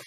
I'm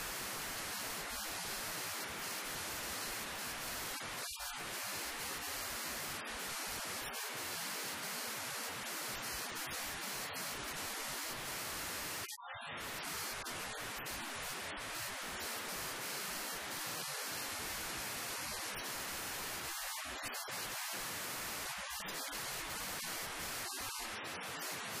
Thank you.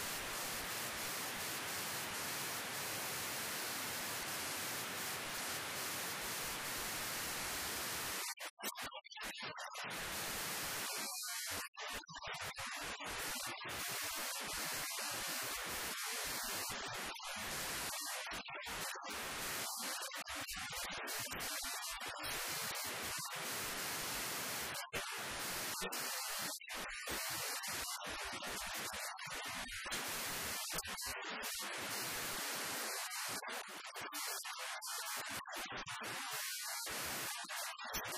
you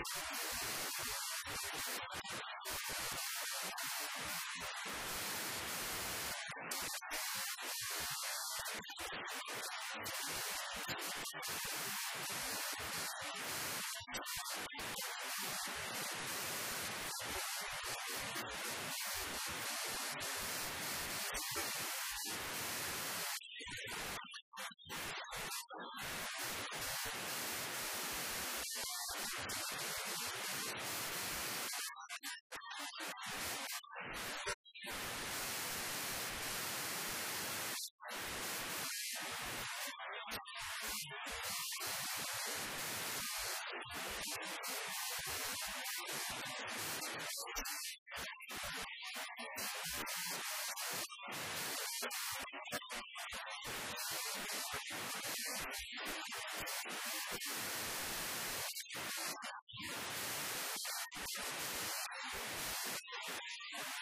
よし! you